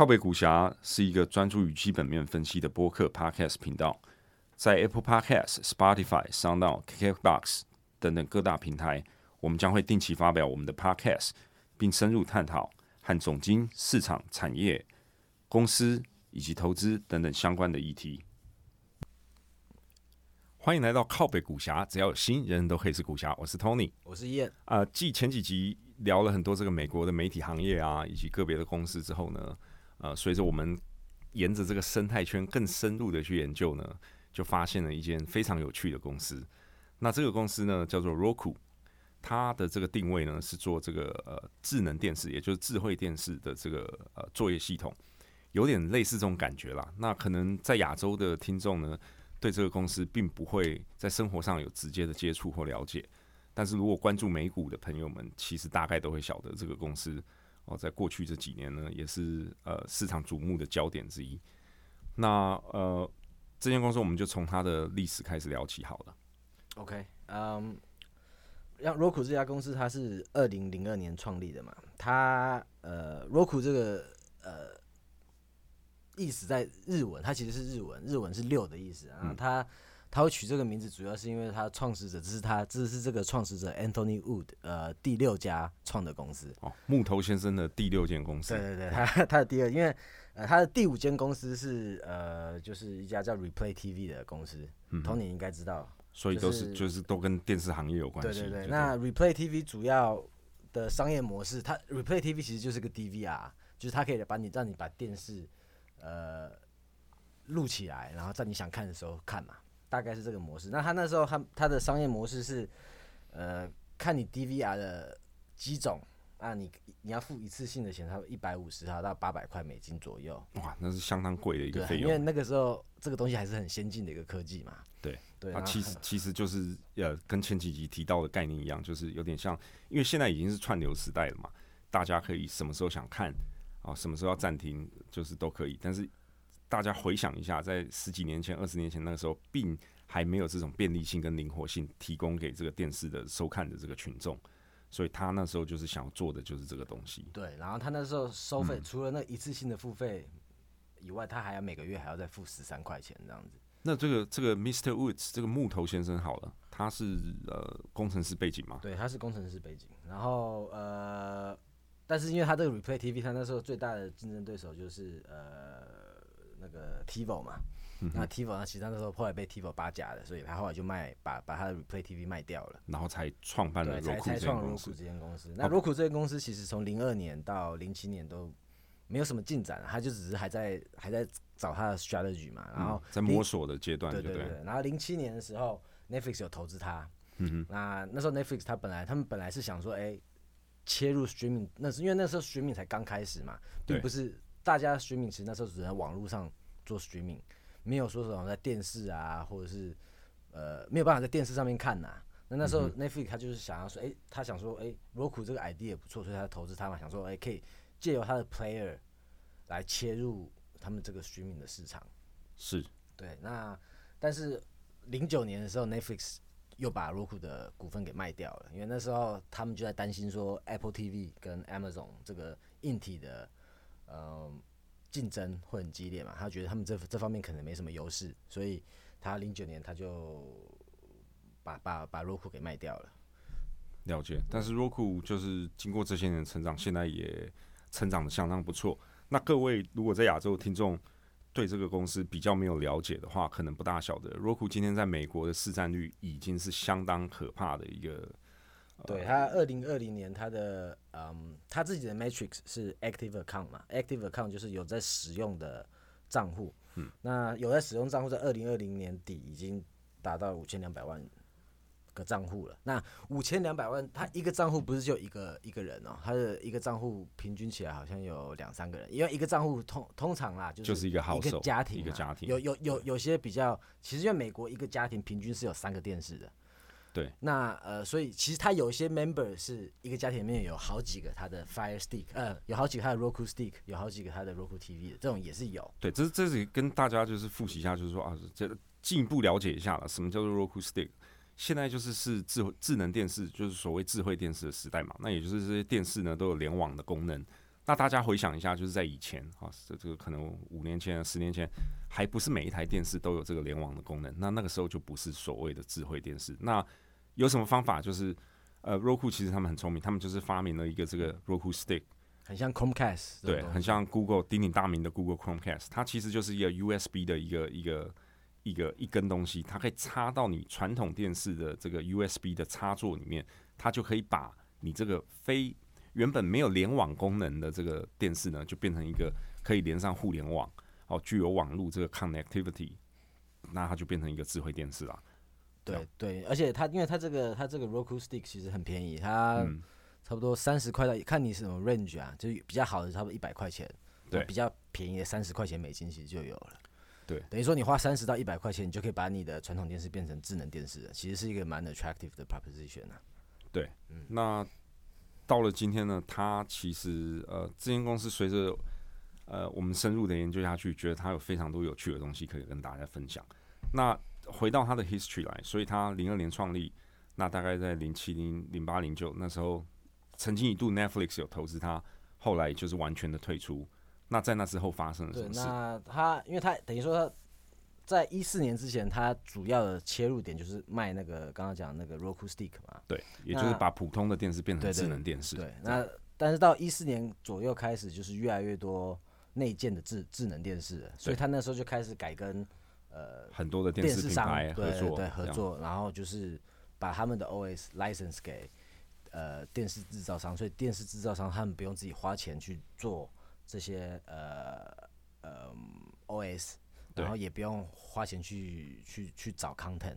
靠北股侠是一个专注于基本面分析的播客 Podcast 频道，在 Apple Podcast、Spotify、SoundOn、KKBox 等等各大平台，我们将会定期发表我们的 Podcast，并深入探讨和总经、市场、产业、公司以及投资等等相关的议题。欢迎来到靠北股侠，只要有心，人人都可以是股侠。我是 Tony，我是燕。啊，继前几集聊了很多这个美国的媒体行业啊，以及个别的公司之后呢，呃，随着我们沿着这个生态圈更深入的去研究呢，就发现了一间非常有趣的公司。那这个公司呢，叫做 Roku，它的这个定位呢是做这个呃智能电视，也就是智慧电视的这个呃作业系统，有点类似这种感觉啦。那可能在亚洲的听众呢，对这个公司并不会在生活上有直接的接触或了解，但是如果关注美股的朋友们，其实大概都会晓得这个公司哦，在过去这几年呢，也是呃市场瞩目的焦点之一。那呃，这间公司我们就从它的历史开始聊起好了。OK，嗯，让 Roku 这家公司它是二零零二年创立的嘛，它呃 Roku 这个呃意思在日文，它其实是日文，日文是六的意思啊。嗯它它会取这个名字，主要是因为他创始者，这是他，这是这个创始者 Anthony Wood 呃第六家创的公司。哦，木头先生的第六间公司对，对对，他 他的第二，因为呃他的第五间公司是呃就是一家叫 Replay TV 的公司嗯，Tony 应该知道。所以都就是是就是都跟电视行业有关系。对对对，那 Replay TV 主要的商业模式，它 Replay TV 其实就是个 DVR，就是它可以把你让你把电视呃录起来，然后在你想看的时候看嘛，大概是这个模式。那他那时候他他的商业模式是呃看你 DVR 的机种啊，你你要付一次性的钱，差不多一百五十到八百块美金左右。哇，那是相当贵的一个，费用。因为那个时候这个东西还是很先进的一个科技嘛。对对，它其实 其实就是呃，跟前几集提到的概念一样，就是有点像，因为现在已经是串流时代了嘛，大家可以什么时候想看啊，什么时候要暂停，就是都可以。但是大家回想一下，在十几年前、二十年前那个时候，并还没有这种便利性跟灵活性提供给这个电视的收看的这个群众，所以他那时候就是想要做的就是这个东西。对，然后他那时候收费，嗯除了那一次性的付费以外，他还要每个月还要再付十三块钱这样子。那这个这个 Mr. Woods 这个木头先生好了，他是呃工程师背景嘛？对，他是工程师背景，然后呃，但是因为他这个 Replay TV，他那时候最大的竞争对手就是呃那个 TiVo 嘛。嗯那 TiVo 呢其实他那时候后来被 TiVo 八家的，所以他后来就卖把把他的 Replay TV 卖掉了。然后才创办了对，才 Roku 才创这间公司这。间公司。那 Roku 这间公司其实从零二年到零七年都没有什么进展，他就只是还在还在找他的 strategy 嘛，然后嗯、在摸索的阶段，对了对对对，然后零七年的时候，Netflix 有投资他。嗯哼，那那时候 Netflix 他本来他们本来是想说，哎、切入 streaming，那是因为那时候 streaming 才刚开始嘛，并不是大家 streaming 其实那时候只能在网络上做 streaming，没有说什么在电视啊，或者是呃没有办法在电视上面看呐、那那时候 Netflix 他就是想要说，哎、他想说，哎、r o k u 这个 idea 也不错，所以他投资他嘛，想说，哎、可以借由他的 player 来切入他们这个 streaming 的市场。是。对，那但是零九年的时候，Netflix 又把 Roku 的股份给卖掉了，因为那时候他们就在担心说 Apple TV 跟 Amazon 这个硬体的呃竞争会很激烈嘛，他觉得他们这这方面可能没什么优势，所以他零九年他就把把把 Roku 给卖掉了。了解。但是 Roku 就是经过这些年的成长，现在也成长的相当不错。那各位如果在亚洲听众对这个公司比较没有了解的话，可能不大晓得 Roku 今天在美国的市占率已经是相当可怕的一个。对他二零二零年他的嗯他自己的 matrix 是 active account 嘛，active account 就是有在使用的账户，嗯，那有在使用账户在二零二零年底已经达到五千两百万个账户了。那五千两百万，他一个账户不是就一个一个人哦，他的一个账户平均起来好像有两三个人，因为一个账户通通常啦就是就是一个一 household，个家庭啊，一个家庭有有有有些比较，其实因为美国一个家庭平均是有三个电视的。对，那呃，所以其实他有一些 member 是一个家庭里面有好几个他的 Fire Stick，呃，有好几个他的 Roku Stick，有好几个他的 Roku TV 的，这种也是有。对，这这是跟大家就是复习一下，就是说啊，这进一步了解一下了，什么叫做 Roku Stick。现在就是是智慧智能电视，就是所谓智慧电视的时代嘛。那也就是这些电视呢都有联网的功能。那大家回想一下，就是在以前啊，这这个可能五年前、十年前，还不是每一台电视都有这个联网的功能。那那个时候就不是所谓的智慧电视。那有什么方法？就是呃，Roku 其实他们很聪明，他们就是发明了一个这个 Roku Stick，很像 Chromecast，对，很像 Google 鼎鼎大名的 Google Chromecast。它其实就是一个 USB 的一个一个一个一根东西，它可以插到你传统电视的这个 USB 的插座里面，它就可以把你这个非原本没有联网功能的这个电视呢，就变成一个可以连上互联网哦，具有网络这个 connectivity，那它就变成一个智慧电视了。对对，而且它因为它这个它这个 Roku Stick 其实很便宜，它差不多三十块到看你是什么 range 啊，就是比较好的差不多一百块钱，对，比较便宜的三十块钱美金其实就有了。对，等于说你花三十到一百块钱，你就可以把你的传统电视变成智能电视了，其实是一个蛮 attractive 的 proposition 啊。对，嗯那。到了今天呢，它其实呃，这间公司随着呃我们深入的研究下去，觉得它有非常多有趣的东西可以跟大家分享。那回到它的 history 来，所以它零二年创立，那大概在零七零零八零九那时候，曾经一度 Netflix 有投资它，后来就是完全的退出。那在那之后发生了什么事？那它因为它等于说它。在一四年之前，它主要的切入点就是卖那个刚刚讲那个 Roku Stick 嘛，对，也就是把普通的电视变成智能电视。对，那但是到一四年左右开始，就是越来越多内建的智智能电视，所以他那时候就开始改跟呃很多的电视品牌合作，对合作，然后就是把他们的 OS license 给呃电视制造商，所以电视制造商他们不用自己花钱去做这些呃呃 OS。然后也不用花钱去去去找 content，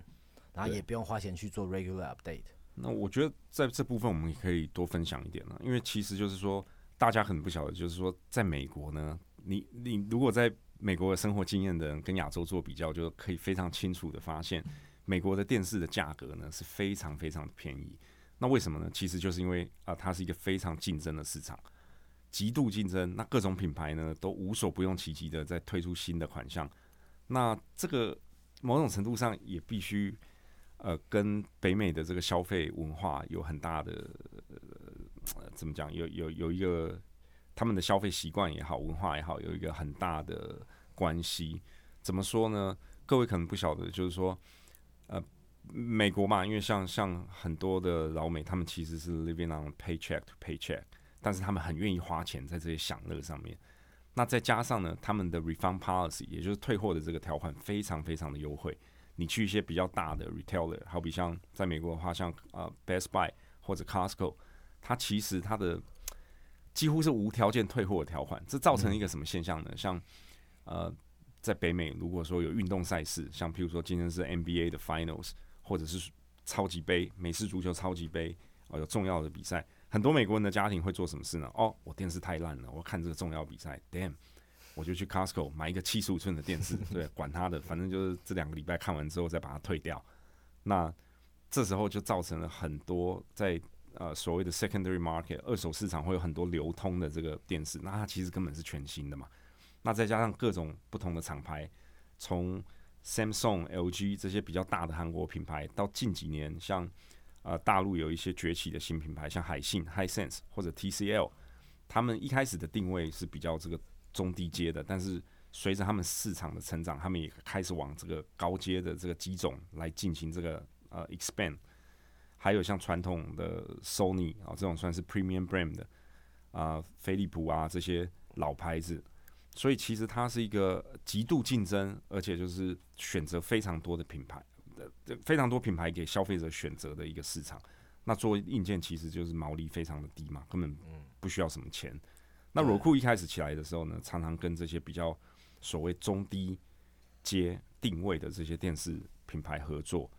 然后也不用花钱去做 regular update。那我觉得在这部分我们也可以多分享一点了，因为其实就是说大家很不晓得，就是说在美国呢，你你如果在美国的生活经验的人跟亚洲做比较，就可以非常清楚的发现，美国的电视的价格呢是非常非常的便宜。那为什么呢？其实就是因为啊，它是一个非常竞争的市场，极度竞争，那各种品牌呢都无所不用其极的在推出新的款项。那这个某种程度上也必须，呃，跟北美的这个消费文化有很大的，呃，怎么讲？有有有一个他们的消费习惯也好，文化也好，有一个很大的关系。怎么说呢？各位可能不晓得，就是说，呃，美国嘛，因为像像很多的老美，他们其实是 living on paycheck to paycheck，但是他们很愿意花钱在这些享乐上面。那再加上呢，他们的 refund policy，也就是退货的这个条款非常非常的优惠。你去一些比较大的 retailer，好比像在美国的话，像呃 Best Buy 或者 Costco，它其实它的几乎是无条件退货的条款。这造成一个什么现象呢？像呃在北美，如果说有运动赛事，像譬如说今天是 NBA 的 Finals，或者是超级杯、美式足球超级杯，哦有重要的比赛。很多美国人的家庭会做什么事呢？哦，我电视太烂了，我看这个重要比赛，damn，我就去 Costco 买一个七十五寸的电视，对，管他的，反正就是这两个礼拜看完之后再把它退掉。那这时候就造成了很多在呃所谓的 secondary market 二手市场会有很多流通的这个电视，那它其实根本是全新的嘛。那再加上各种不同的厂牌，从 Samsung、LG 这些比较大的韩国品牌，到近几年像。呃，大陆有一些崛起的新品牌，像海信、Hisense 或者 TCL，他们一开始的定位是比较这个中低阶的，但是随着他们市场的成长，他们也开始往这个高阶的这个机种来进行这个呃 expand。还有像传统的 Sony 啊，这种算是 premium brand 的啊，飞利浦啊这些老牌子，所以其实它是一个极度竞争，而且就是选择非常多的品牌。非常多品牌给消费者选择的一个市场，那做硬件其实就是毛利非常的低嘛，根本不需要什么钱。那裸库一开始起来的时候呢，常常跟这些比较所谓中低阶定位的这些电视品牌合作。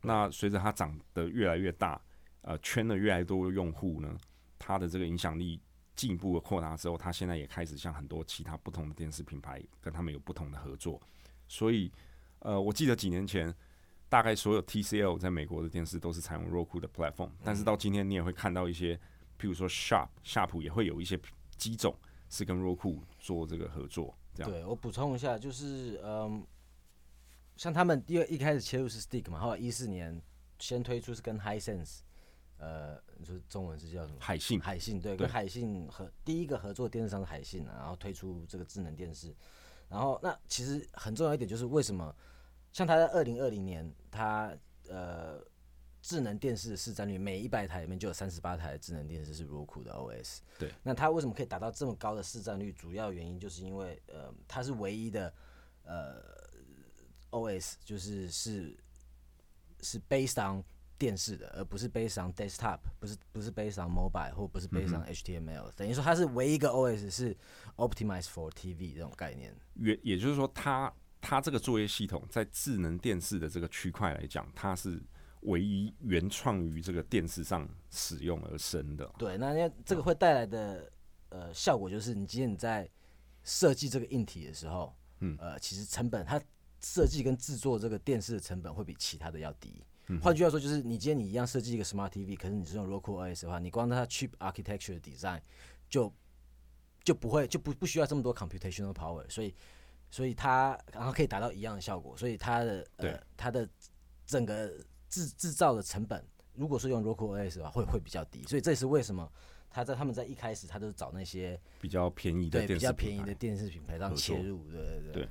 那随着它长得越来越大，呃，圈了越来越多用户呢，它的这个影响力进一步的扩大之后，它现在也开始向很多其他不同的电视品牌跟他们有不同的合作。所以，呃，我记得几年前。大概所有 TCL 在美国的电视都是采用 Roku 的 platform，但是到今天你也会看到一些，譬如说 Sharp、Sharp 也会有一些机种是跟 Roku 做这个合作。这样。对我补充一下，就是嗯，像他们因为一开始切入是 Stick 嘛，后来一四年先推出是跟 Hisense 呃，你说中文是叫什么？海信，海信对，跟海信合第一个合作电视商是海信啊，然后推出这个智能电视。然后那其实很重要一点就是为什么，像它在二零二零年，它呃智能电视的市占率每一百台里面就有三十八台智能电视是 Roku 的 OS。对，那它为什么可以达到这么高的市占率？主要原因就是因为呃，它是唯一的呃 OS，就是是是 based on 电视的，而不是 based on desktop，不是不是 based on mobile 或不是 based on HTML，、等于说它是唯一一个 OS 是 optimized for TV 这种概念。也也就是说它，它这个作业系统在智能电视的这个区块来讲，它是唯一原创于这个电视上使用而生的。对，那那这个会带来的呃效果就是，你今天你在设计这个硬体的时候，嗯呃，其实成本它设计跟制作这个电视的成本会比其他的要低。嗯换句话说，就是你今天你一样设计一个 Smart TV，可是你是用 Roku OS 的话，你光它 chip architecture 的 design 就就不会就不不需要这么多 computational power，所以所以它然后可以达到一样的效果，所以它的呃它的整个制制造的成本，如果是用 Roku OS 的话，会会比较低，所以这也是为什么他在他们在一开始他都找那些比较便宜的对比较便宜的电视品牌让切入，对对对。对。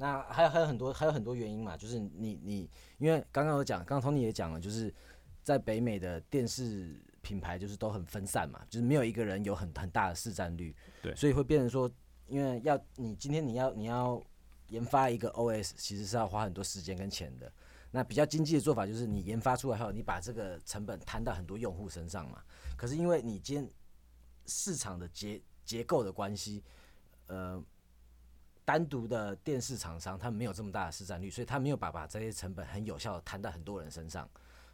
那还有还有很多还有很多原因嘛，就是你你因为刚刚有讲，刚刚 Tony 也讲了，就是在北美的电视品牌就是都很分散嘛，就是没有一个人有很很大的市占率，对。所以会变成说，因为要你今天你要你要研发一个 OS，其实是要花很多时间跟钱的。那比较经济的做法就是你研发出来后，你把这个成本摊到很多用户身上嘛。可是因为你今市场的结结构的关系，呃，单独的电视厂商他们没有这么大的市占率，所以他没有把把这些成本很有效的摊到很多人身上，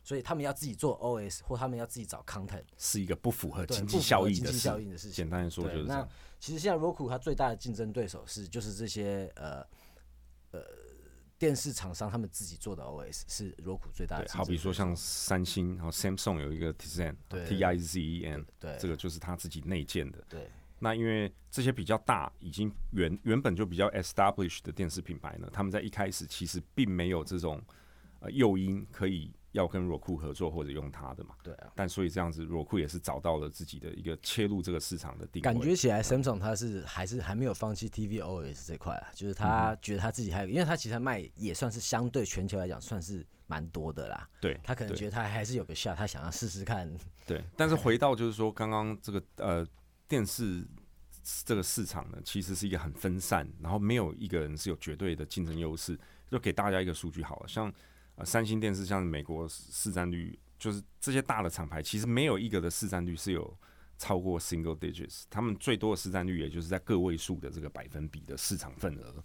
所以他们要自己做 OS 或他们要自己找 content，是一个不符合，经济效益的经济效事。应的事情。简单的说就是，那。其实现在 Roku 它最大的竞争对手是就是这些呃呃电视厂商他们自己做的 OS 是 Roku 最大的。好比说像三星，然后 Samsung 有一个 Tizen 对 T I Z E N，对这个就是他自己内建的。对那因为这些比较大，已经原原本就比较 established 的电视品牌呢，他们在一开始其实并没有这种呃诱因可以要跟 Roku 合作或者用它的嘛。对啊，但所以这样子，Roku 也是找到了自己的一个切入这个市场的定位。感觉起来 Samsung 它是还是还没有放弃 TV OS 这块啊，就是嗯他觉得他自己还有，因为他其实卖也算是相对全球来讲算是蛮多的啦。对，对他可能觉得他还是有个 shot，他想要试试看。对，但是回到就是说，刚刚这个呃电视这个市场呢，其实是一个很分散，然后没有一个人是有绝对的竞争优势。就给大家一个数据好了，像呃三星电视，像美国市占率，就是这些大的厂牌，其实没有一个的市占率是有超过 single digits，他们最多的市占率也就是在个位数的这个百分比的市场份额。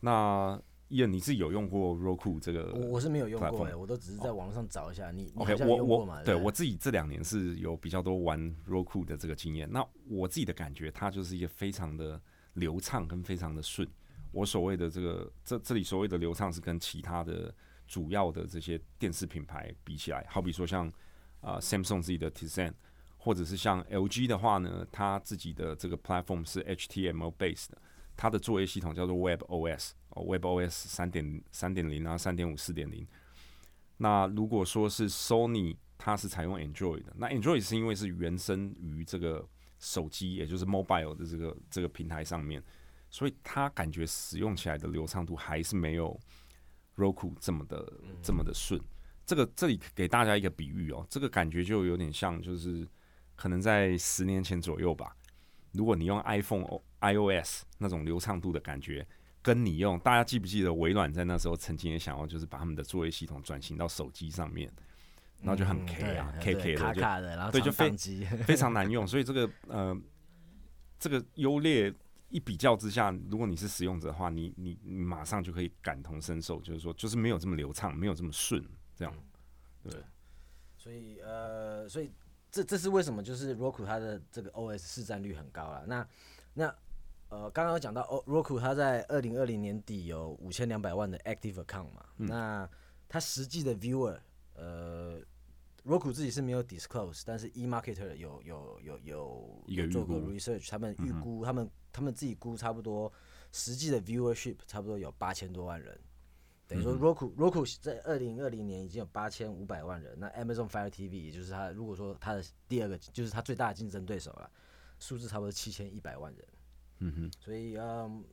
那伊恩，你是有用过 Roku 这个？我我是没有用过我都只是在网络上找一下。你你 OK，我？我对我自己这两年是有比较多玩 Roku 的这个经验。那我自己的感觉，它就是一个非常的流畅跟非常的顺。我所谓的这个这这里所谓的流畅，是跟其他的主要的这些电视品牌比起来，好比说像啊、Samsung 自己的 Tizen，或者是像 LG 的话呢，它自己的这个 platform 是 HTML based，它的作业系统叫做 Web OS，哦 Web OS 三点三点零啊，三点五、四点零。那如果说是 Sony，它是采用 Android 的，那 Android 是因为是原生于这个手机，也就是 mobile 的这个这个平台上面，所以它感觉使用起来的流畅度还是没有 Roku 这么的这么的顺。这个这里给大家一个比喻哦，这个感觉就有点像，就是可能在十年前左右吧，如果你用 iPhone iOS 那种流畅度的感觉，跟你用，大家记不记得微软在那时候曾经也想要就是把他们的作业系统转型到手机上面，然后就很嗯 K 啊、对 K 对 K 的就卡卡的，然后对就非。非常难用，所以这个呃，这个优劣一比较之下，如果你是使用者的话，你你你马上就可以感同身受，就是说就是没有这么流畅，没有这么顺，这样。对所以呃，所以这这是为什么就是 Roku 它的这个 OS 市占率很高了。那那呃，刚刚有讲到 O Roku 它在二零二零年底有五千两百万的 active account 嘛，嗯那它实际的 viewer 呃。Roku 自己是没有 disclose，但是 eMarketer 有有有有一个预有做过 research，他们预估、他们他们自己估差不多实际的 viewership 差不多有八千多万人。等于说 Roku Roku 在二零二零年已经有八千五百万人，那 Amazon Fire TV 也就是它如果说它的第二个就是它最大的竞争对手了，数字差不多七千一百万人。嗯哼，所以嗯，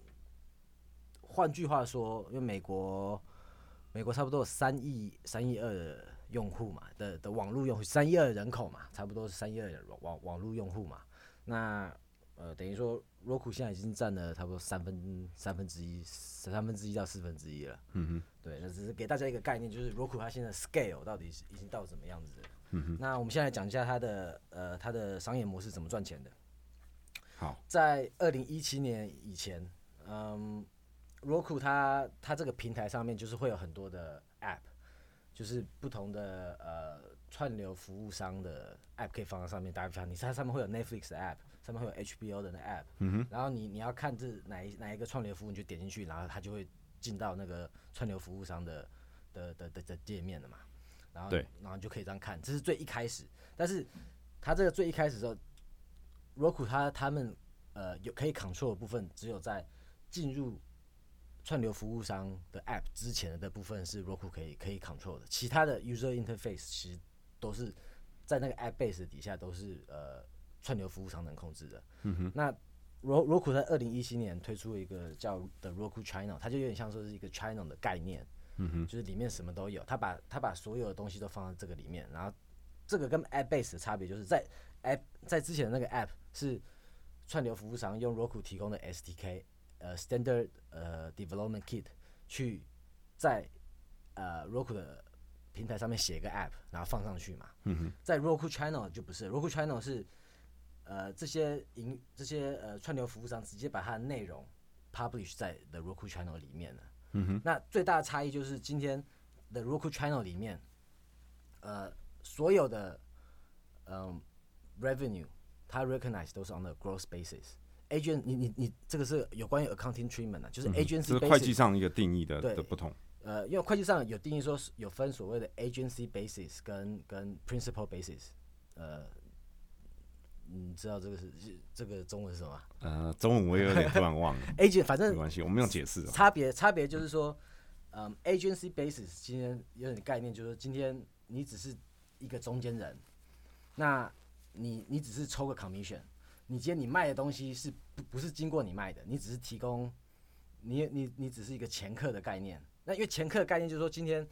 换句话说，因为美国美国差不多有三亿三亿二的用户嘛的的网络用户，三亿二人口嘛，差不多是三亿二的网网络用户嘛。那呃，等于说 Roku 现在已经占了差不多三分三分之一，三分之一到四分之一了。嗯哼，对，那只是给大家一个概念，就是 Roku 它现在 scale 到底是已经到什么样子的。嗯哼，那我们现在讲一下它的呃它的商业模式怎么赚钱的。好，在二零一七年以前，嗯，Roku 它它这个平台上面就是会有很多的 App，就是不同的呃串流服务商的 App 可以放在上面。打比方，你它上面会有 Netflix 的 App，上面会有 HBO 的那 App，嗯，然后你你要看这哪一哪一个串流服务，你就点进去，然后它就会进到那个串流服务商的的的的的界面了嘛。然后对，然后你就可以这样看，这是最一开始。但是它这个最一开始的时候，Roku 它他们呃有可以 control 的部分，只有在进入串流服务商的 App 之前的部分是 Roku 可以可以 control 的，其他的 user interface 其实都是在那个 App base 底下都是呃串流服务商能控制的。嗯哼，那 Ro Roku 在二零一七年推出了一个叫 the Roku Channel，它就有点像说是一个 channel 的概念，嗯哼，就是里面什么都有，它把它把所有的东西都放在这个里面，然后这个跟 App Base 的差别就是在 App 在之前的那个 App 是串流服务商用 Roku 提供的 SDK，呃 Standard 呃 Development Kit 去在呃 Roku 的平台上面写一个 App，然后放上去嘛。嗯哼，在 Roku Channel 就不是，Roku Channel 是呃这些营这些呃串流服务商直接把它的内容 publish 在 The Roku Channel 里面了。嗯哼，那最大的差异就是今天 The Roku Channel 里面，呃，所有的嗯、revenue 它 recognize 都是 on the gross basis。agent 你你你这个是有关于 accounting treatment 的、就是 agency 这是。会计上一个定义的对的不同。呃，因为会计上有定义说是有分所谓的 agency basis 跟跟 principal basis，呃，你知道这个是是这个中文是什么吗呃，中文我也有点突然忘了？agent 反正没关系，我们用解释哦。差别差别就是说，嗯，agency basis 今天有点概念，就是说今天你只是一个中间人，那你你只是抽个 commission，你今天你卖的东西是不不是经过你卖的，你只是提供，你你你只是一个前客的概念。那因为前客的概念就是说，今天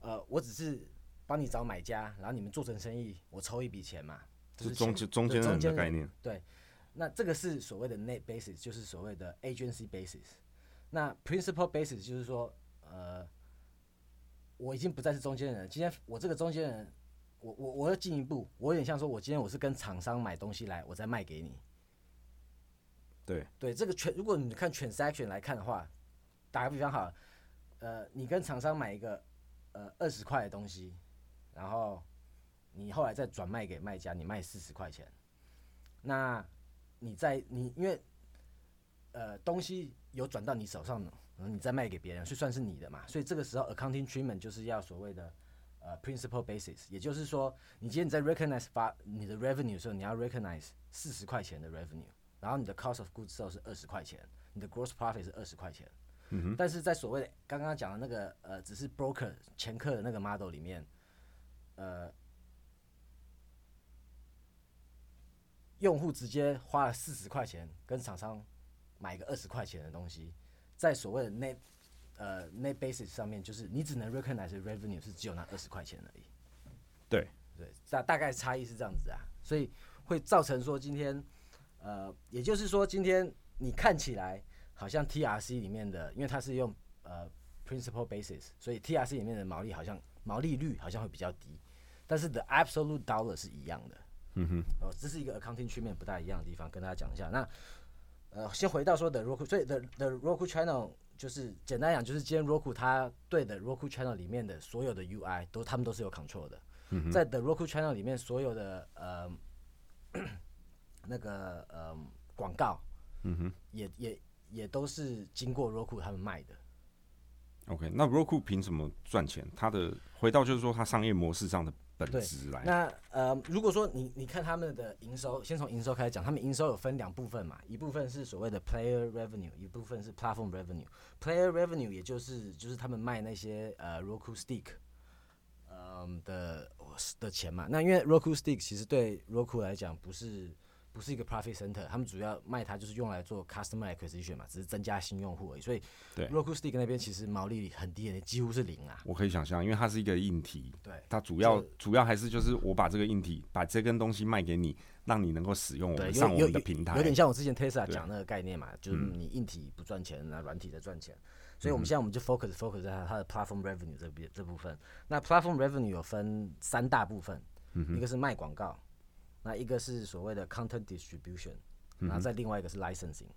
呃，我只是帮你找买家，然后你们做成生意，我抽一笔钱嘛，这是中间中中间人的概念。对，那这个是所谓的 net basis，就是所谓的 agency basis。那 principal basis 就是说，呃，我已经不再是中间人，今天我这个中间人，我我我要进一步，我有点像说，我今天我是跟厂商买东西来，我再卖给你。对，对，这个全如果你看 transaction 来看的话，打个比方好了，呃，你跟厂商买一个呃二十块的东西，然后你后来再转卖给卖家，你卖四十块钱，那你在你因为呃东西有转到你手上，然后你再卖给别人，所以算是你的嘛，所以这个时候 accounting treatment 就是要所谓的呃 principal basis，也就是说，你今天你在 recognize 发你的 revenue 的时候，你要 recognize 四十块钱的 revenue，然后你的 cost of goods sold 是二十块钱，你的 gross profit 是二十块钱。但是在所谓的刚刚讲的那个呃，只是 broker 前客的那个 model 里面，呃，用户直接花了四十块钱跟厂商买一个二十块钱的东西，在所谓的 net 呃 net basis 上面，就是你只能 recognize revenue 是只有那二十块钱而已。对，对，大大概差异是这样子啊，所以会造成说今天，呃，也就是说今天你看起来好像 TRC 里面的，因为它是用呃 principal basis，所以 TRC 里面的毛利好像毛利率好像会比较低，但是 the absolute dollar 是一样的。嗯哼，哦，这是一个 accounting treatment 不大一样的地方，跟大家讲一下。那呃，先回到说的 Roku，所以 the the Roku channel 就是简单讲，就是今天 Roku 它对的 Roku channel 里面的所有的 UI 都他们都是有 control 的。嗯在 the Roku channel 里面所有的呃 那个呃广告嗯哼也也也都是经过 Roku 他们卖的。，OK。那 Roku 凭什么赚钱？它的回到就是说，它商业模式上的本对质来。那呃，如果说你你看他们的营收，先从营收开始讲，他们营收有分两部分嘛，一部分是所谓的 player revenue，一部分是 platform revenue。player revenue 也就是就是他们卖那些呃 Roku stick，嗯、的的钱嘛。那因为 Roku stick 其实对 Roku 来讲不是不是一个 profit center，他们主要卖它就是用来做 customer acquisition 嘛，只是增加新用户而已。所以对 Roku stick 那边其实毛利很低，几乎是零啊。我可以想象，因为它是一个硬体，对。它主要主要还是就是我把这个硬体，把这根东西卖给你，让你能够使用我对，们上我们的平台，有点像我之前 Tesla 对讲那个概念嘛，就是嗯你硬体不赚钱，那软体在赚钱。所以我们现在我们就 focus focus 在它它的 platform revenue 这边这部分。那 platform revenue 有分三大部分，嗯一个是卖广告，那一个是所谓的 content distribution，然后再另外一个是 licensing。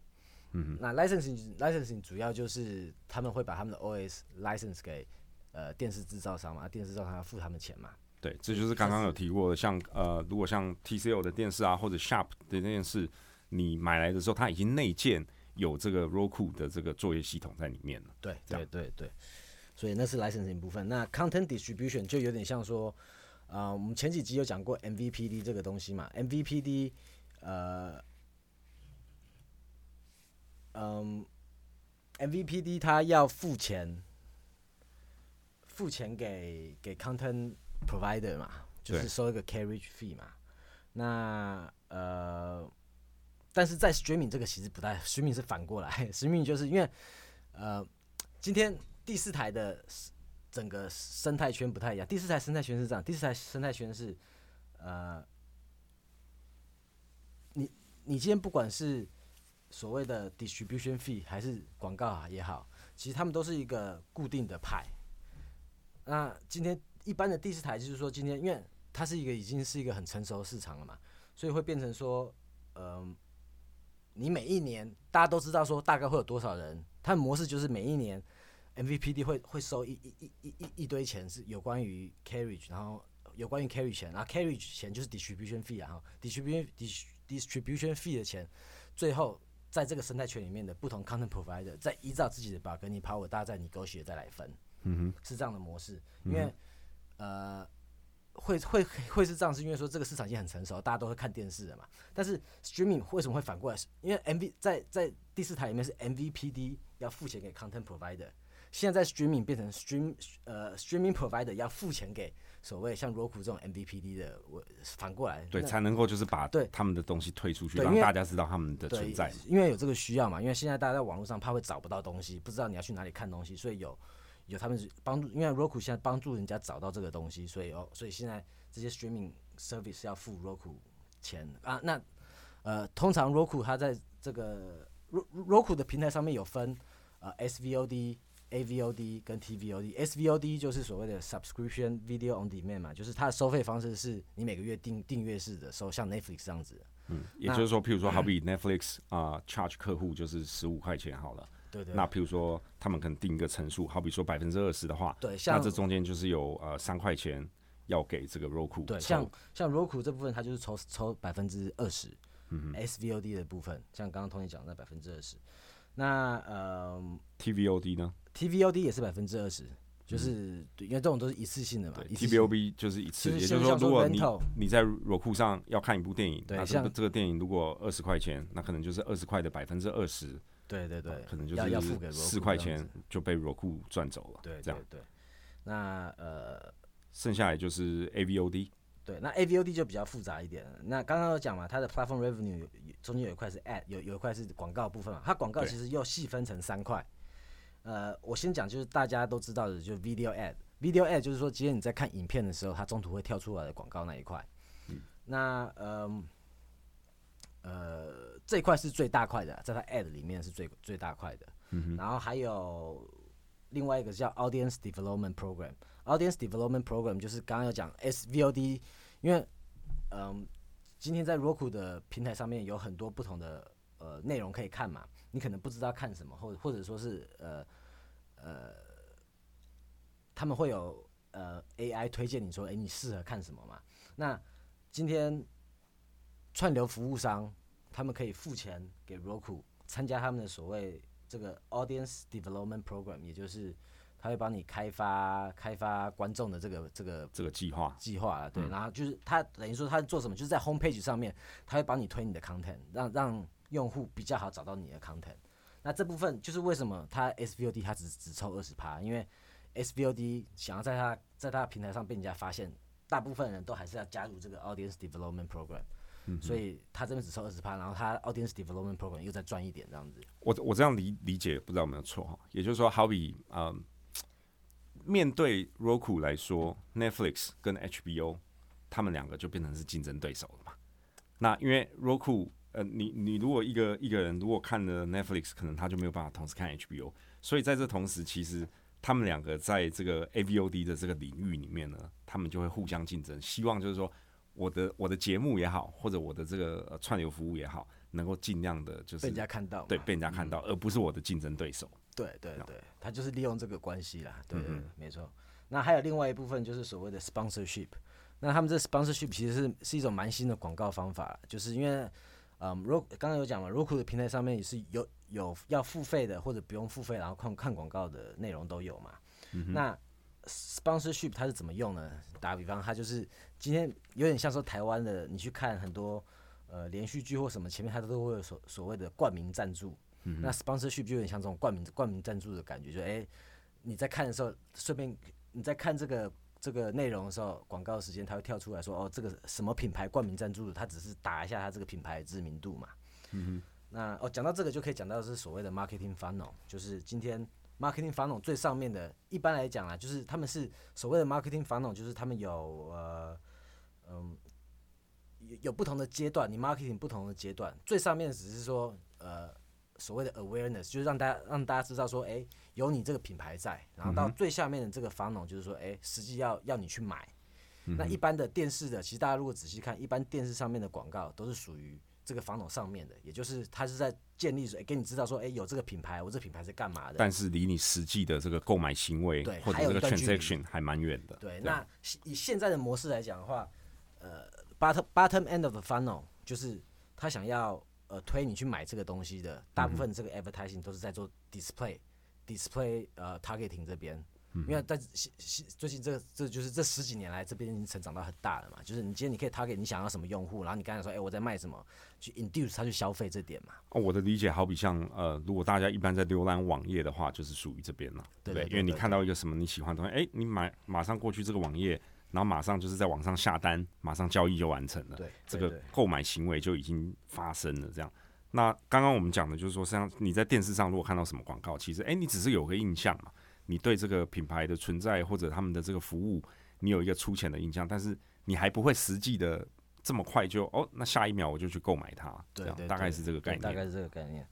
嗯那 licensing licensing 主要就是他们会把他们的 OS license 给呃电视制造商嘛，电视制造商要付他们钱嘛。对，这就是刚刚有提过的，像呃，如果像 TCL 的电视啊，或者 Sharp 的电视，你买来的时候，它已经内建有这个 Roku 的这个作业系统在里面了。对对对对，所以那是 licensing 部分。那 content distribution 就有点像说，呃，我们前几集有讲过 MVPD 这个东西嘛，MVPD，呃，嗯，MVPD 它要付钱，付钱给给 content provider 嘛，就是收一个 carriage fee 嘛。那呃，但是在 streaming 这个其实不太，streaming 是反过来，streaming 就是因为呃，今天第四台的整个生态圈不太一样。第四台生态圈是这样，第四台生态圈是呃，你你今天不管是所谓的 distribution fee 还是广告啊也好，其实他们都是一个固定的派。那今天一般的第四台就是说，今天因为它是一个已经是一个很成熟的市场了嘛，所以会变成说，嗯、你每一年大家都知道说大概会有多少人，它的模式就是每一年 MVPD 会会收一一一一一一堆钱是有关于 carriage，然后有关于 carriage 钱，然后 carriage 钱就是 distribution fee 啊，然后 distribution dis- distribution fee 的钱，最后在这个生态圈里面的不同 content provider 再依照自己的 bargaining power，大家再 negotiate 再来分，嗯哼，是这样的模式，因为、呃。会会会是这样，是因为说这个市场已经很成熟，大家都会看电视了嘛。但是 streaming 为什么会反过来？因为 MV 在在第四台里面是 MVPD 要付钱给 content provider，现在在 streaming 变成 stream 呃 streaming provider 要付钱给所谓像 Roku 这种 MVPD 的，我反过来对，才能够就是把对他们的东西推出去，让大家知道他们的存在。，因为有这个需要嘛，因为现在大家在网络上怕会找不到东西，不知道你要去哪里看东西，所以有有他们是帮助，因为 Roku 现在帮助人家找到这个东西，所以哦，所以现在这些 streaming service 要付 Roku 钱啊。那呃，通常 Roku 它在这个 Ro- Roku 的平台上面有分呃 SVOD、AVOD 跟 TVOD。SVOD 就是所谓的 subscription video on demand 嘛，就是它的收费方式是你每个月订订阅式的收，像 Netflix 这样子。嗯，也就是说，譬如说，好比 Netflix 啊、charge 客户就是十五块钱好了。对对那譬如说，他们可能定一个层数，好比说百分之二十的话，对，那像这中间就是有呃三块钱要给这个 Roku 对，像像 Roku 这部分，它就是抽抽百分之二十嗯，SVOD 的部分，像刚刚 Tony 讲的那百分之二十，那呃 TVOD 呢？TVOD 也是百分之二十，就是、对因为这种都是一次性的嘛嗯对一次性，TVOD 就是一次，也就是说，如果你你在 Roku 上要看一部电影，对那这个这个电影如果二十块钱，那可能就是二十块的百分之二十，对对对，可能就是四块钱就被 Roku 赚走了。对这样。对对，那呃剩下来就是 AVOD，对，那 AVOD 就比较复杂一点。那刚刚有讲嘛，它的 platform revenue 有有中间有一块是 ad，有有一块是广告部分嘛。它广告其实又细分成三块。呃，我先讲就是大家都知道的，就是 video ad。video ad 就是说，今天你在看影片的时候，它中途会跳出来的广告那一块。嗯那呃呃这一块是最大块的，在它 ad 里面是最最大块的。嗯然后还有另外一个叫 Audience Development Program。Audience Development Program 就是刚刚有讲 SVOD，因为嗯，今天在 Roku 的平台上面有很多不同的呃内容可以看嘛，你可能不知道看什么，或或者说是呃呃，他们会有呃 AI 推荐你说，诶，你适合看什么嘛？那今天串流服务商他们可以付钱给 Roku 参加他们的所谓这个 Audience Development Program，也就是他会帮你开发开发观众的这个这个这个计划，计划啊，对，然后就是他等于说他做什么，就是在 home page 上面，他会帮你推你的 content，让让用户比较好找到你的 content。那这部分就是为什么他 SVOD 他只只抽二十趴，因为 SVOD 想要在他在他的平台上被人家发现，大部分人都还是要加入这个 audience development program，、所以他这边只抽二十趴，然后他 audience development program 又再赚一点这样子。我我这样理理解不知道有没有错哈，也就是说，好比呃，面对 Roku 来说，Netflix 跟 HBO 他们两个就变成是竞争对手了嘛。那因为 Roku 呃，你你如果一个一个人如果看了 Netflix，可能他就没有办法同时看 HBO，所以在这同时，其实他们两个在这个 AVOD 的这个领域里面呢，他们就会互相竞争，希望就是说我的我的节目也好，或者我的这个呃串流服务也好，能够尽量的就是被人家看到，对被人家看到，而不是我的竞争对手。对对对，他就是利用这个关系啦，对没错。那还有另外一部分就是所谓的 sponsorship，那他们这 sponsorship 其实是是一种蛮新的广告方法，就是因为，嗯，Roku 刚刚有讲嘛，Roku 的平台上面也是有有要付费的或者不用付费，然后看看广告的内容都有嘛。那 sponsorship 它是怎么用呢？打个比方，它就是今天有点像说台湾的，你去看很多呃连续剧或什么，前面它都会有所所谓的冠名赞助。那 sponsorship 就有点像这种冠名冠名赞助的感觉，就哎、你在看的时候，顺便你在看这个这个内容的时候，广告时间它会跳出来说，哦，这个什么品牌冠名赞助的，它只是打一下它这个品牌的知名度嘛。嗯那哦，讲到这个就可以讲到是所谓的 marketing funnel，就是今天 marketing funnel 最上面的，一般来讲啊，就是他们是所谓的 marketing funnel，就是他们有呃嗯有有不同的阶段，你 marketing 不同的阶段，最上面只是说呃所谓的 awareness，就是让大家让大家知道说，哎、有你这个品牌在，然后到最下面的这个 funnel 就是说，哎、实际要要你去买。那一般的电视的，其实大家如果仔细看，一般电视上面的广告都是属于这个 funnel 上面的，也就是它是在建立说，哎、给你知道说，哎、有这个品牌，我这品牌是干嘛的。但是离你实际的这个购买行为对或者这个 transaction 还蛮远的。对，那以现在的模式来讲的话，呃，bottom bottom end of the funnel 就是他想要呃推你去买这个东西的，大部分这个 advertising 都是在做 display display 呃 targeting 这边。因为在最近这这就是这十几年来，这边已经成长到很大了嘛。就是你今天你可以 target 你想要什么用户，然后你刚才说，哎、我在卖什么，去 induce 他去消费这点嘛。哦，我的理解好比像呃，如果大家一般在浏览网页的话，就是属于这边了，对？不对因为你看到一个什么你喜欢的东西，哎、你买马上过去这个网页，然后马上就是在网上下单，马上交易就完成了，对，这个购买行为就已经发生了。这样，那刚刚我们讲的就是说，像你在电视上如果看到什么广告，其实哎、你只是有个印象嘛，你对这个品牌的存在或者他们的这个服务，你有一个粗浅的印象，但是你还不会实际的这么快就哦，那下一秒我就去购买它，对大概是这个概念。大概是这个概念。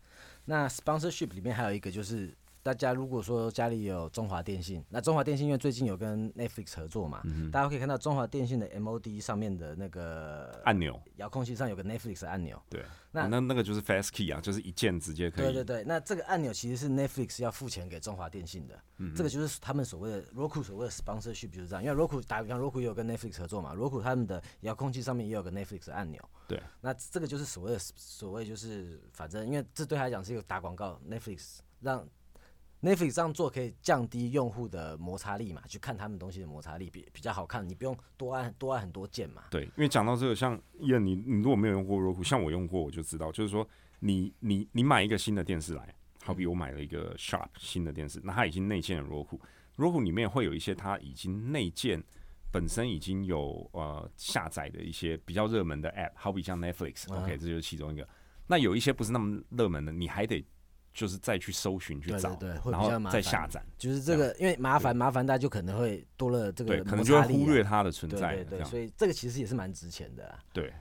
那 sponsorship 里面还有一个就是，大家如果说家里有中华电信，那中华电信因为最近有跟 Netflix 合作嘛，嗯大家可以看到中华电信的 MOD 上面的那个按钮，遥控器上有个 Netflix 按钮。对，那那那那个就是 fast key 啊，就是一键直接可以。对对对，那这个按钮其实是 Netflix 要付钱给中华电信的，嗯这个就是他们所谓的 Roku 所谓的 sponsorship 就是这样，因为 Roku 打比方，Roku 也有跟 Netflix 合作嘛，Roku 他们的遥控器上面也有个 Netflix 按钮，对，那这个就是所谓的所谓就是反正因为这对他来讲是一个打广告，Netflix 让 Netflix 这样做可以降低用户的摩擦力嘛，去看他们东西的摩擦力比比较好看，你不用多按多按很多键嘛，对，因为讲到这个，像伊恩，你你如果没有用过 Roku，像我用过，我就知道，就是说你你你买一个新的电视来，好比我买了一个 Sharp 新的电视，那它已经内建了 Roku，Roku 里面会有一些它已经内建本身已经有呃下载的一些比较热门的 App，好比像 Netflix，OK，、这就是其中一个。那有一些不是那么热门的，你还得就是再去搜寻去对找，对对会然后再下载，就是这个因为麻烦麻烦，大家就可能会多了这个对，可能就会忽略它的存在，对对，所以这个其实也是蛮值钱的啊。对。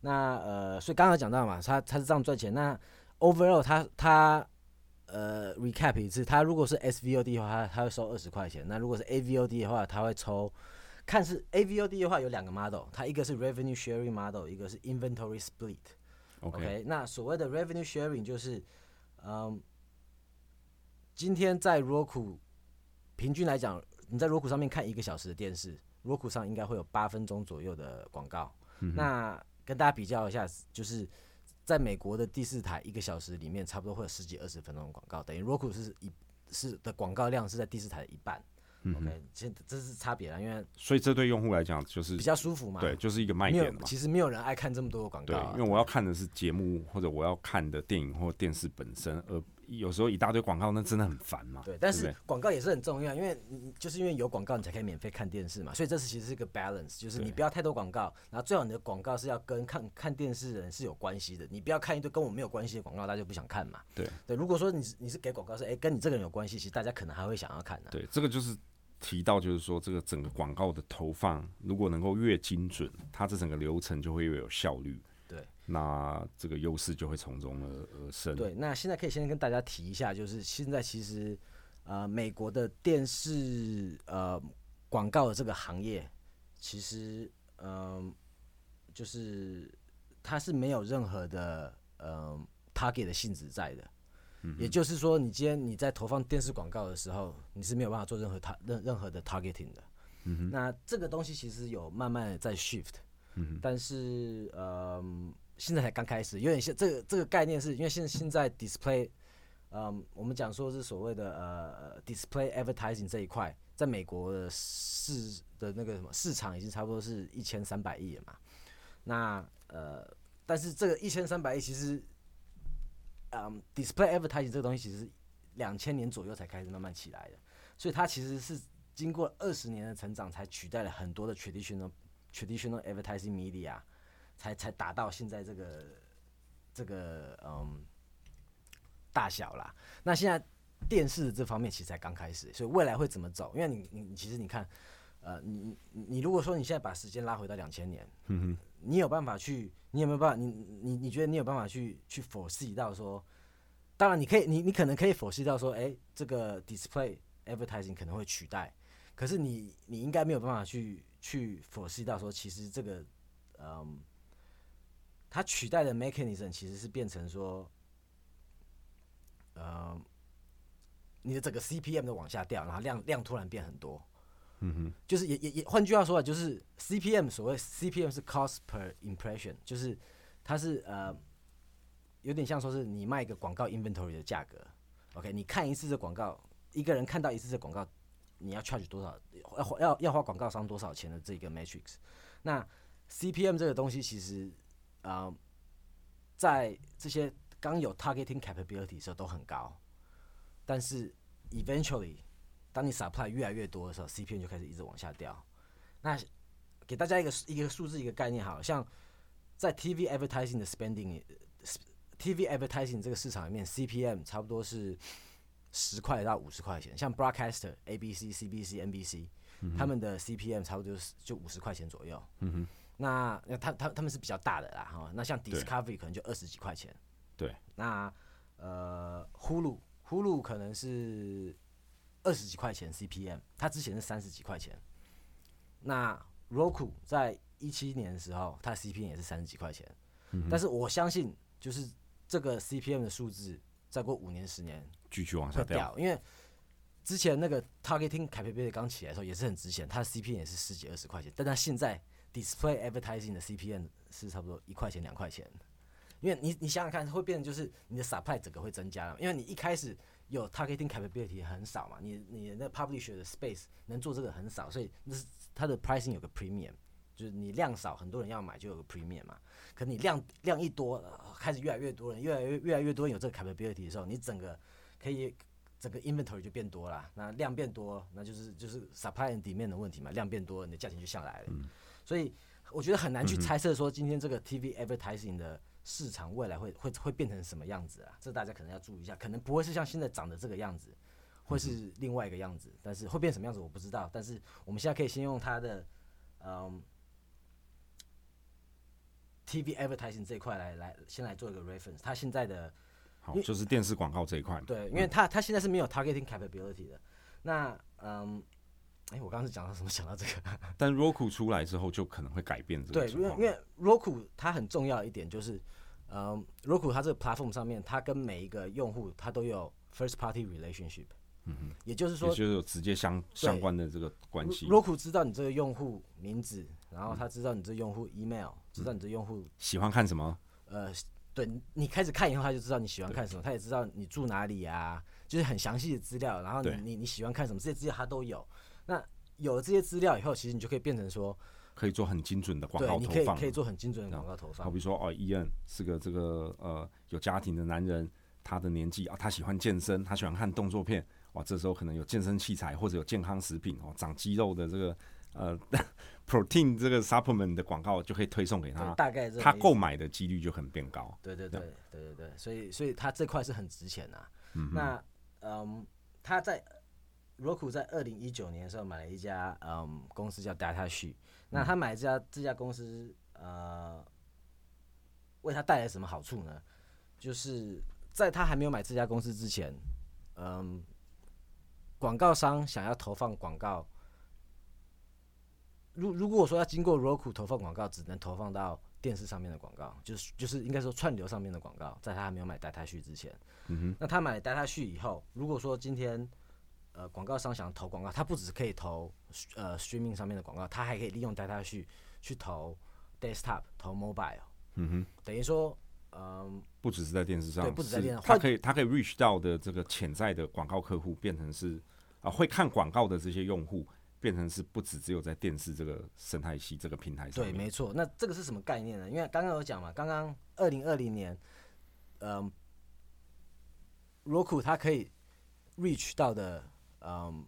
那呃，所以刚刚讲到嘛，他他是这样赚钱。那 overall 他他呃 recap 一次，他如果是 SVOD 的话，他他会收二十块钱。那如果是 AVOD 的话，他会抽。看是 AVOD 的话有两个 model，它一个是 revenue sharing model，一个是 inventory split。OK，, OK，那所谓的 revenue sharing 就是，嗯，今天在 Roku 平均来讲，你在 Roku 上面看一个小时的电视，Roku 上应该会有八分钟左右的广告。那跟大家比较一下，就是在美国的第四台一个小时里面，差不多会有十几二十分钟的广告，等于 Roku 是一是的广告量是在第四台的一半。OK，这这是差别了，因为所以这对用户来讲就是比较舒服嘛。对，就是一个卖点，嘛。其实没有人爱看这么多的广告对啊、，因为我要看的是节目或者我要看的电影或电视本身，而有时候一大堆广告，那真的很烦嘛。对，但是广告也是很重要，因为你就是因为有广告，你才可以免费看电视嘛。所以这是其实是一个 balance，就是你不要太多广告，然后最好你的广告是要跟看看电视的人是有关系的。你不要看一堆跟我没有关系的广告，大家就不想看嘛。对对，如果说你是你是给广告是哎、跟你这个人有关系，其实大家可能还会想要看的、对，这个就是提到，就是说这个整个广告的投放，如果能够越精准，它这整个流程就会越有效率。对，那这个优势就会从中而而生。对，那现在可以先跟大家提一下，就是现在其实呃美国的电视呃广告的这个行业，其实嗯、呃就是它是没有任何的呃 target 的性质在的。也就是说，你今天你在投放电视广告的时候，你是没有办法做任何 tar 任任何的 targeting 的。那这个东西其实有慢慢的在 shift，、但是呃，现在才刚开始，有点像这个这个概念是因为现现在 display，嗯，我们讲说是所谓的呃 display advertising 这一块，在美国的市的那个什么市场已经差不多是一千三百亿了嘛。那呃，但是这个一千三百亿其实，嗯，display advertising 这个东西其实两千年左右才开始慢慢起来的，所以它其实是经过二十年的成长，才取代了很多的 traditional traditional advertising media，才才达到现在这个这个嗯大小啦。那现在电视这方面其实才刚开始，所以未来会怎么走？因为你你你其实你看，呃，你你你如果说你现在把时间拉回到两千年，你有办法去，你有没有办法？你你你觉得你有办法去去 foresee 到说，当然你可以，你你可能可以 foresee 到说，哎、这个 display advertising 可能会取代，可是你你应该没有办法去去 foresee 到说，其实这个嗯，它取代的 mechanism 其实是变成说，呃，你的整个 CPM 都往下掉，然后量量突然变很多。嗯哼就是也也也，换句话说啊，就是 CPM 所谓 CPM 是 cost per impression，就是它是呃有点像说是你卖一个广告 inventory 的价格。OK，你看一次这广告，一个人看到一次这广告，你要 charge 多少？要要要花广告商多少钱的这个 matrix？那 CPM 这个东西其实啊、在这些刚有 targeting capability 的时候都很高，但是 eventually 当你 supply 越来越多的时候，CPM 就开始一直往下掉。那给大家一个一个数字一个概念好了，像在 TV advertising 的 spending 呃 TV advertising 这个市场里面，CPM 差不多是十块到五十块钱。像 broadcaster ABC、CBC、NBC，、他们的 CPM 差不多就是就五十块钱左右。那那他他他们是比较大的啦哈。那像 Discovery 可能就二十几块钱。对，那呃，Hulu Hulu 可能是二十几块钱 CPM，它之前是三十几块钱。那 Roku 在一七年的时候，它的 CPM 也是三十几块钱。但是我相信，就是这个 CPM 的数字，再过五年十年继续往下掉。因为之前那个 targeting capability 刚起来的时候也是很值钱，它的 CPM 也是十几二十块钱，但它现在 display advertising 的 CPM 是差不多一块钱两块钱。因为你你想想看，会变成就是你的 supply 整个会增加了，因为你一开始有 targeting capability 很少嘛，你你的那 publisher 的 space 能做这个很少，所以那是它的 pricing 有个 premium，就是你量少，很多人要买就有个 premium 嘛。可你量量一多，呃开始越来越多人，越来越越来越多人有这个 capability 的时候，你整个可以整个 inventory 就变多了，那量变多，那就是就是 supply and demand 的问题嘛，量变多，你的价钱就下来了。所以我觉得很难去猜测说今天这个 TV advertising 的市场未来会会会变成什么样子啊？这大家可能要注意一下，可能不会是像现在长的这个样子，会是另外一个样子，但是会变什么样子我不知道。但是我们现在可以先用它的嗯 TV advertising 这一块来来先来做一个 reference，它现在的好，就是电视广告这一块嘛。对，因为它它现在是没有 targeting capability 的。那嗯，哎、我刚刚是讲到什么？讲到这个。但 Roku 出来之后，就可能会改变这个对，因为因为 Roku 它很重要一点就是，嗯，Roku 它这个 platform 上面，它跟每一个用户它都有 first party relationship。嗯哼，也就是说也就是有直接相相关的这个关系。，Roku 知道你这个用户名字，然后他知道你这用户 email，知道你这用户喜欢看什么？呃，对你你开始看以后，他就知道你喜欢看什么，他也知道你住哪里啊，就是很详细的资料。然后你你你喜欢看什么，这些资料他都有。那有了这些资料以后，其实你就可以变成说，可以做很精准的广，告投放你可以可。以做很精准的广告投放。好比说哦，伊恩是个这个呃有家庭的男人，他的年纪啊，他喜欢健身，他喜欢看动作片，哇，这时候可能有健身器材或者有健康食品哦，长肌肉的这个呃 protein 这个 supplement 的广告就可以推送给他，，大概这他购买的几率就很变高。对对对对对对，所以所以他这块是很值钱的、那嗯，他在 Roku 在二零一九年的时候买了一家嗯公司叫 DataSheet，那他买这家这家公司呃，为他带来什么好处呢？就是在他还没有买这家公司之前，嗯，广告商想要投放广告。如如果说要经过 Roku 投放广告，只能投放到电视上面的广告，就是就是应该说串流上面的广告，在他还没有买 Data 序之前，嗯哼，那他买 Data 序以后，如果说今天呃广告商想投广告，他不只可以投呃 streaming 上面的广告，他还可以利用 Data 去去投 desktop、投 mobile，嗯哼，等于说嗯、不只是在电视上，对不止在是电视上他可以他可以 reach 到的这个潜在的广告客户，变成是啊、会看广告的这些用户，变成是不止只有在电视这个生态系这个平台上对，没错。那这个是什么概念呢？因为刚刚有讲嘛，刚刚二零二零年，嗯、Roku 它可以 reach 到的，嗯、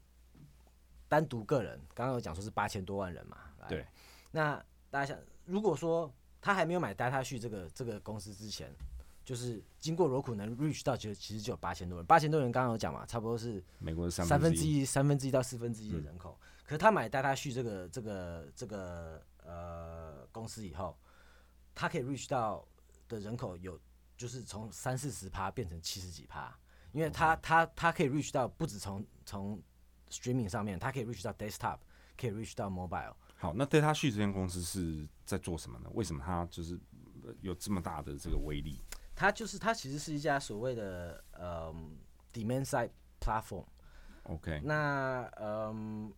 单独个人，刚刚有讲说是八千多万人嘛。对。那大家想，如果说他还没有买 Data 序这个这个公司之前，就是经过 Roku 能 reach 到，其实其实就有八千多人。八千多人刚刚有讲嘛，差不多是美国三三分之之一、三分之一到四分之一的人口。可是他买 Data 序这个这个这个呃公司以后，他可以 reach 到的人口有就是从三四十趴变成七十几趴，因为它它它可以 reach 到不止从从 streaming 上面，它可以 reach 到 desktop，可以 reach 到 mobile。好，那 Data 旭这间公司是在做什么呢？为什么它就是呃有这么大的这个威力？它就是它其实是一家所谓的呃 demand side platform。OK，那嗯。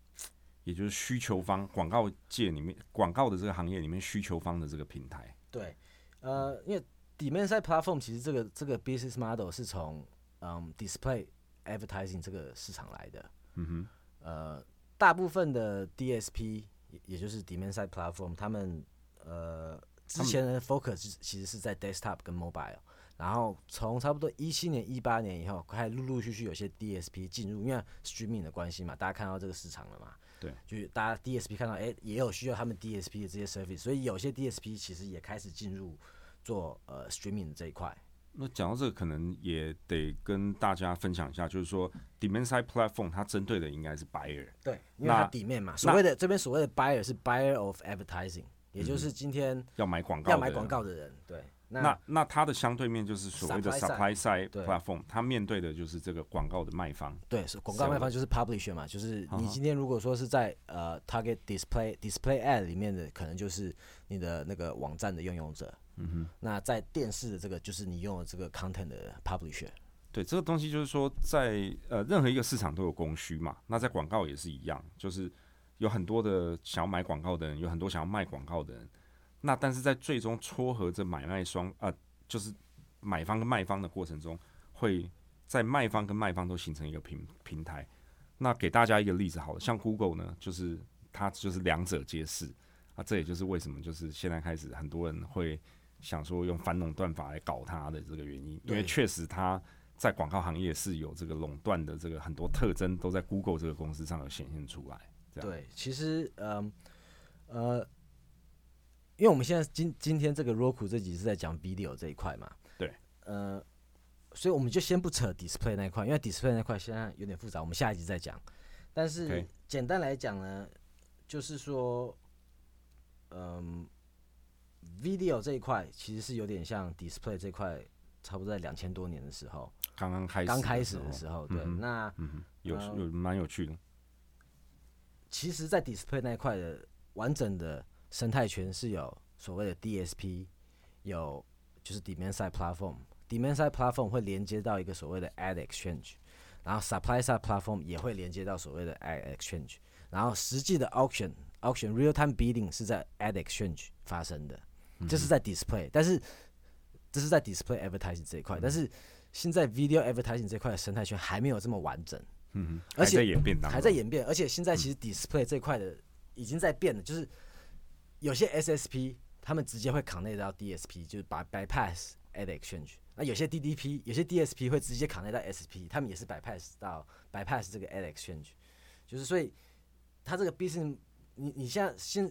也就是需求方广告界里面广告的这个行业里面需求方的这个平台。对，呃，因为 demand side platform 其实这个这个 business model 是从嗯 display advertising 这个市场来的。嗯哼，呃，大部分的 DSP 也也就是 demand side platform，他们呃之前的 focus 其实是在 desktop 跟 mobile，然后从差不多一七年、一八年以后，开始陆陆续续有些 DSP 进入，因为 streaming 的关系嘛，大家看到这个市场了嘛。对，就是大家 DSP 看到，哎、也有需要他们 DSP 的这些 service，所以有些 DSP 其实也开始进入做呃 streaming 的这一块。那讲到这个，可能也得跟大家分享一下，就是说 Demand Side Platform 它针对的应该是 buyer。对，因为它那底面嘛，所谓的这边所谓的 buyer 是 buyer of advertising，也嗯就是今天要买广告，要买广。告的人。对，那那它的相对面就是所谓的 Supply side platform，它面对的就是这个广告的卖方。对，是广告卖方就是 publisher 嘛，就是嗯你今天如果说是在呃 target display display ad 里面的，可能就是你的那个网站的拥有者。嗯哼，那在电视的这个就是你用的这个 content 的 publisher。对，这个东西就是说在，呃任何一个市场都有供需嘛。那在广告也是一样，就是有很多的想要买广告的人，有很多想要卖广告的人。那但是在最终撮合着买卖双啊、就是买方跟卖方的过程中，会在卖方跟卖方都形成一个平平台。那给大家一个例子好了，像 Google 呢，就是它就是两者皆是啊，这也就是为什么就是现在开始很多人会想说用反垄断法来搞它的这个原因，因为确实它在广告行业是有这个垄断的这个很多特征都在 Google 这个公司上有显现出来。对，其实嗯呃，因为我们现在今今天这个 Roku 这集是在讲 video 这一块嘛，对，呃，所以我们就先不扯 display 那一块，因为 display 那块现在有点复杂，我们下一集再讲。但是简单来讲呢，就是说，嗯，video 这一块其实是有点像 display 这块，差不多在两千多年的时候，刚刚开始刚开始的的时候，对，嗯那嗯，有呃有蛮有趣的。其实，在 display 那一块的完整的生态圈是有所谓的 DSP，有就是 demand side platform，demand side platform 会连接到一个所谓的 ad exchange，然后 supply side platform 也会连接到所谓的 ad exchange，然后实际的 auction auction real time bidding 是在 ad exchange 发生的，这是在 display，但是这是在 display advertising 这一块，但是现在 video advertising 这块的生态圈还没有这么完整，嗯哼，而且还在演变还在演变，而且现在其实 display 这块的已经在变了，就是有些 SSP 他们直接会 connect 到 DSP，就是把 bypass ad exchange。那有些 DDP，有些 DSP 会直接 connect 到 SP，他们也是 bypass 到 bypass 这个 ad exchange，就是所以它这个 business，你你现在现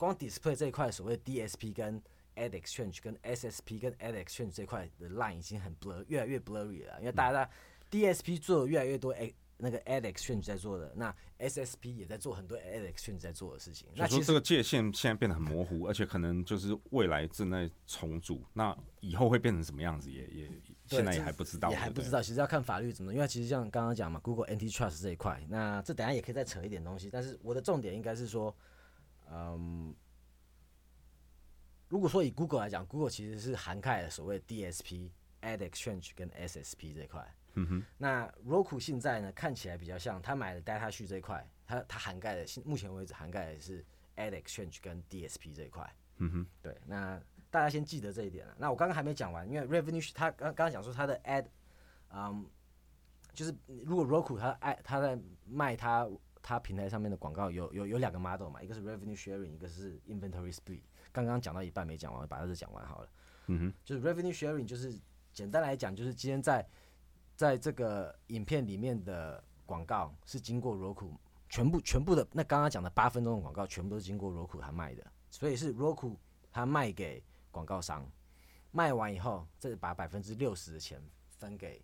光 display 这一块所谓 DSP 跟 ad exchange 跟 SSP 跟 ad exchange 这块的 line 已经很 blur，越来越 blurry 了，因为大家、DSP 做的越来越多 a 那个 ad exchange 在做的，那 SSP 也在做很多 ad exchange 在做的事情。那其实这个界限现在变得很模糊，而且可能就是未来正在重组，那以后会变成什么样子也也现在也还不知道，也还不知道，其实要看法律怎么，因为其实像刚刚讲嘛，Google Antitrust 这一块，那这等下也可以再扯一点东西，但是我的重点应该是说，嗯，如果说以 Google 来讲，Google 其实是涵盖了所谓 DSP、Ad Exchange 跟 SSP 这一块。嗯哼，那 Roku 现在呢，看起来比较像他买的 Data 序这一块，它它涵盖的，现目前为止涵盖的是 Ad Exchange 跟 DSP 这一块。嗯哼，对，那大家先记得这一点了。那我刚刚还没讲完，因为 revenue 他刚刚刚讲说他的 ad，嗯，就是如果 Roku 他爱他在卖他他平台上面的广告有有有两个 model 嘛，一个是 revenue sharing，一个是 inventory split。刚刚讲到一半没讲完，我把这讲完好了。嗯哼，就是 revenue sharing，就是简单来讲，就是今天在在这个影片里面的广告是经过 Roku 全部全部的那刚刚讲的八分钟的广告，全部都是经过 Roku 他卖的，所以是 Roku 他卖给广告商，卖完以后再把百分之六十的钱分给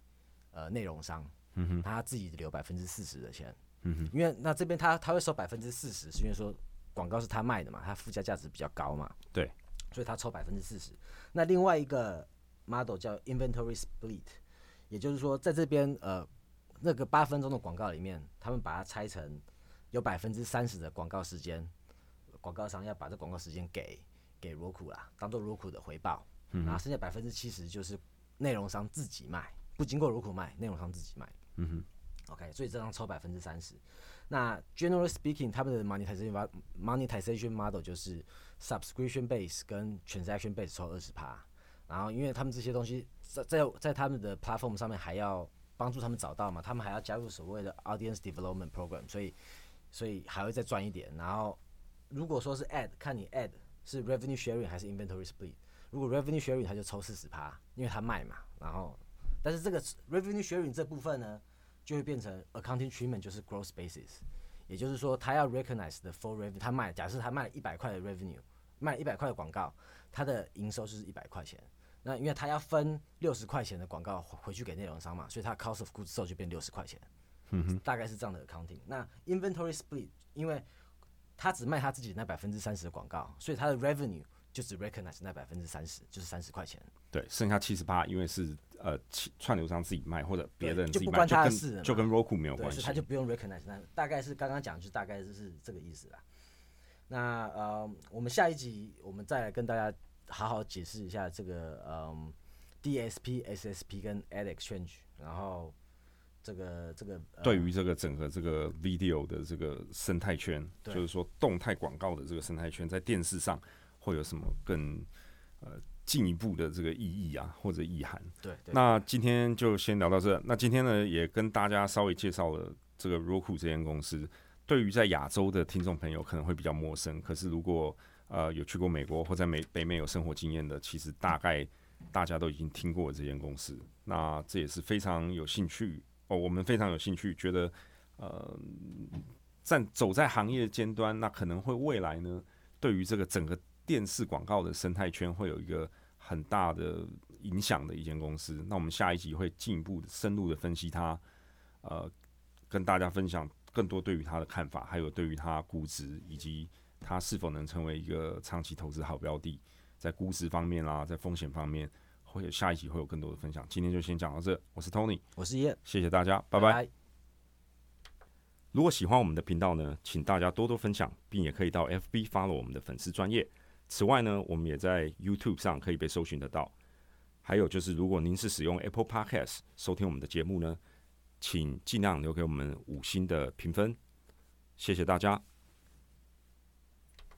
呃内容商，嗯哼，他自己留百分之四十的钱，嗯哼，因为那这边他他会收百分之四十，是因为说广告是他卖的嘛，他附加价值比较高嘛，对，所以他抽百分之四十。那另外一个 model 叫 inventory split，也就是说在这边呃那个八分钟的广告里面，他们把它拆成有百分之三十的广告时间，广告商要把这广告时间给给 Roku 啦，当做 Roku 的回报，然后剩下百分之七十就是内容商自己卖，不经过 Roku 卖，内容商自己卖。嗯哼，OK，所以这张抽百分之三十。那 generally speaking，他们的 monetization monetization model 就是 subscription base 跟 transaction base 抽二十趴。然后，因为他们这些东西在在在他们的 platform 上面还要帮助他们找到嘛，他们还要加入所谓的 audience development program，所以所以还会再赚一点。然后，如果说是 ad，看你 ad 是 revenue sharing 还是 inventory split。如果 revenue sharing，他就抽四十趴，因为他卖嘛。然后，但是这个 revenue sharing 这部分呢，就会变成 accounting treatment 就是 gross basis，也就是说他要 recognize the full revenue，他卖假设他卖了一百块的 revenue，卖一百块的广告，他的营收就是一百块钱。那因为他要分六十块钱的广告回回去给内容商嘛，所以他 cost of goods sold 就变六十块钱，嗯大概是这样的 accounting。那 inventory split，因为他只卖他自己那百分之三十的广告，所以他的 revenue 就只 recognize 那百分之三十，就是三十块钱。对，剩下七十八，因为是呃其串流商自己卖或者别人自己卖，就不关他的事就跟 Roku 没有，关系他。就不用 recognize，那大概是刚刚讲，就大概就是这个意思啦。那呃，我们下一集我们再来跟大家好好解释一下这个嗯 DSP、SSP 跟 Ad Exchange，然后这个这个、呃、对于这个整个这个 video 的这个生态圈，就是说动态广告的这个生态圈，在电视上会有什么更呃进一步的这个意义啊，或者意涵？对对那今天就先聊到这。那今天呢，也跟大家稍微介绍了这个 Roku 这间公司。对于在亚洲的听众朋友可能会比较陌生，可是如果呃有去过美国或在美北美有生活经验的，其实大概大家都已经听过这间公司。那这也是非常有兴趣哦，我们非常有兴趣，觉得呃站走在行业尖端，那可能会未来呢，对于这个整个电视广告的生态圈会有一个很大的影响的一间公司。那我们下一集会进一步的深入的分析它，呃，跟大家分享更多对于它的看法，还有对于它估值以及它是否能成为一个长期投资好标的，在估值方面啦，在风险方面，会有下一集会有更多的分享。今天就先讲到这，我是 Tony，我是叶，谢谢大家，拜拜。拜如果喜欢我们的频道呢，请大家多多分享，并也可以到 FB follow 我们的粉丝专业。此外呢，我们也在 YouTube 上可以被搜寻得到。还有就是，如果您是使用 Apple Podcast 收听我们的节目呢，请尽量留给我们五星的评分，谢谢大家，